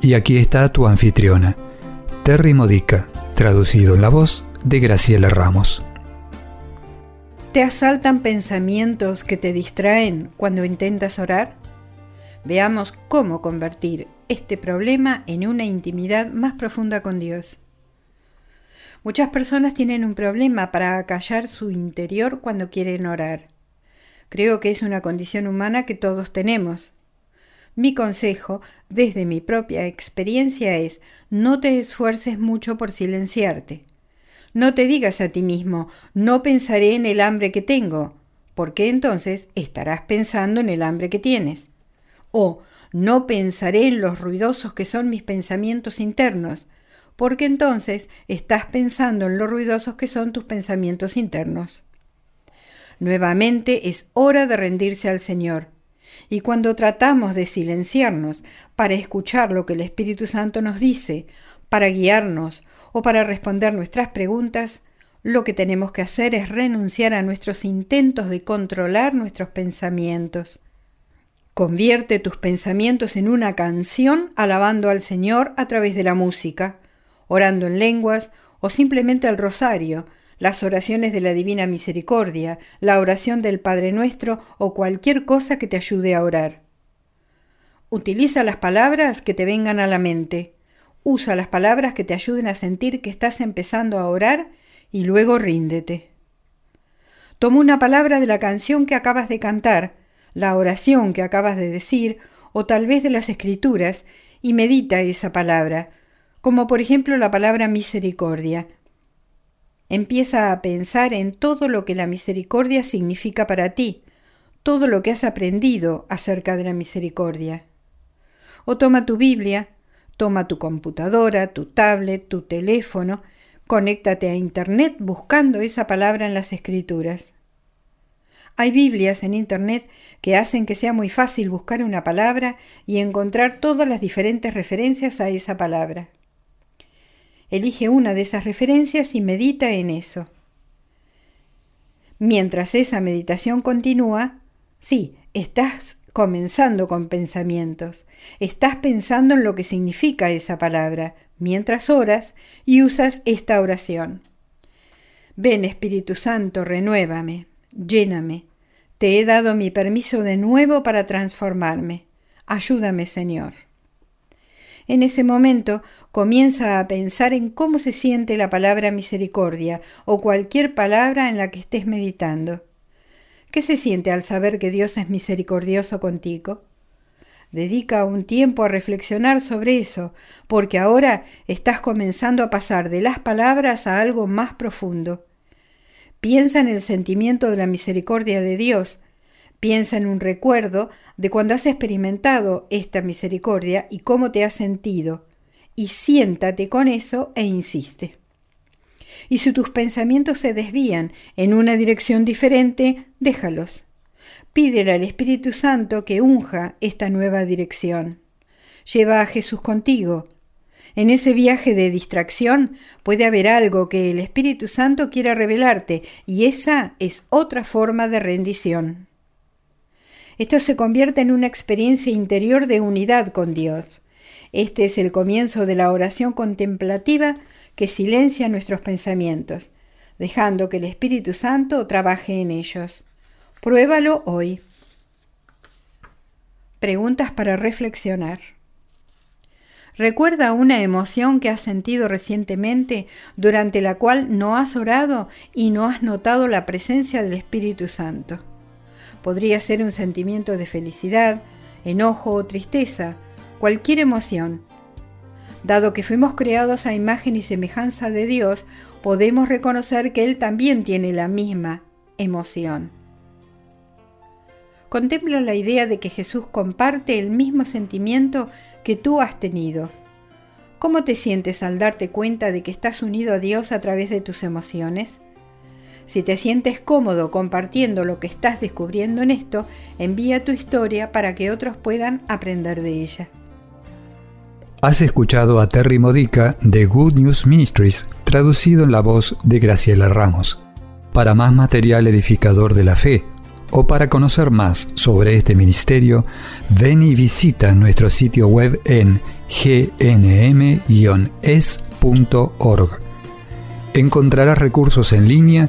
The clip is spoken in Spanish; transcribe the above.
Y aquí está tu anfitriona, Terry Modica, traducido en la voz de Graciela Ramos. ¿Te asaltan pensamientos que te distraen cuando intentas orar? Veamos cómo convertir este problema en una intimidad más profunda con Dios. Muchas personas tienen un problema para acallar su interior cuando quieren orar. Creo que es una condición humana que todos tenemos. Mi consejo, desde mi propia experiencia, es no te esfuerces mucho por silenciarte. No te digas a ti mismo, no pensaré en el hambre que tengo, porque entonces estarás pensando en el hambre que tienes. O no pensaré en los ruidosos que son mis pensamientos internos, porque entonces estás pensando en los ruidosos que son tus pensamientos internos. Nuevamente es hora de rendirse al Señor y cuando tratamos de silenciarnos para escuchar lo que el Espíritu Santo nos dice, para guiarnos o para responder nuestras preguntas, lo que tenemos que hacer es renunciar a nuestros intentos de controlar nuestros pensamientos. Convierte tus pensamientos en una canción alabando al Señor a través de la música, orando en lenguas o simplemente al rosario, las oraciones de la Divina Misericordia, la oración del Padre Nuestro o cualquier cosa que te ayude a orar. Utiliza las palabras que te vengan a la mente. Usa las palabras que te ayuden a sentir que estás empezando a orar y luego ríndete. Toma una palabra de la canción que acabas de cantar, la oración que acabas de decir o tal vez de las escrituras y medita esa palabra, como por ejemplo la palabra misericordia, Empieza a pensar en todo lo que la misericordia significa para ti, todo lo que has aprendido acerca de la misericordia. O toma tu Biblia, toma tu computadora, tu tablet, tu teléfono, conéctate a Internet buscando esa palabra en las escrituras. Hay Biblias en Internet que hacen que sea muy fácil buscar una palabra y encontrar todas las diferentes referencias a esa palabra. Elige una de esas referencias y medita en eso. Mientras esa meditación continúa, sí, estás comenzando con pensamientos, estás pensando en lo que significa esa palabra, mientras oras y usas esta oración. Ven Espíritu Santo, renuévame, lléname, te he dado mi permiso de nuevo para transformarme. Ayúdame, Señor. En ese momento comienza a pensar en cómo se siente la palabra misericordia o cualquier palabra en la que estés meditando. ¿Qué se siente al saber que Dios es misericordioso contigo? Dedica un tiempo a reflexionar sobre eso, porque ahora estás comenzando a pasar de las palabras a algo más profundo. Piensa en el sentimiento de la misericordia de Dios, Piensa en un recuerdo de cuando has experimentado esta misericordia y cómo te has sentido, y siéntate con eso e insiste. Y si tus pensamientos se desvían en una dirección diferente, déjalos. Pídele al Espíritu Santo que unja esta nueva dirección. Lleva a Jesús contigo. En ese viaje de distracción puede haber algo que el Espíritu Santo quiera revelarte y esa es otra forma de rendición. Esto se convierte en una experiencia interior de unidad con Dios. Este es el comienzo de la oración contemplativa que silencia nuestros pensamientos, dejando que el Espíritu Santo trabaje en ellos. Pruébalo hoy. Preguntas para reflexionar. Recuerda una emoción que has sentido recientemente durante la cual no has orado y no has notado la presencia del Espíritu Santo. Podría ser un sentimiento de felicidad, enojo o tristeza, cualquier emoción. Dado que fuimos creados a imagen y semejanza de Dios, podemos reconocer que Él también tiene la misma emoción. contempla la idea de que Jesús comparte el mismo sentimiento que tú has tenido. ¿Cómo te sientes al darte cuenta de que estás unido a Dios a través de tus emociones? Si te sientes cómodo compartiendo lo que estás descubriendo en esto, envía tu historia para que otros puedan aprender de ella. Has escuchado a Terry Modica de Good News Ministries, traducido en la voz de Graciela Ramos. Para más material edificador de la fe o para conocer más sobre este ministerio, ven y visita nuestro sitio web en gnm-es.org. Encontrarás recursos en línea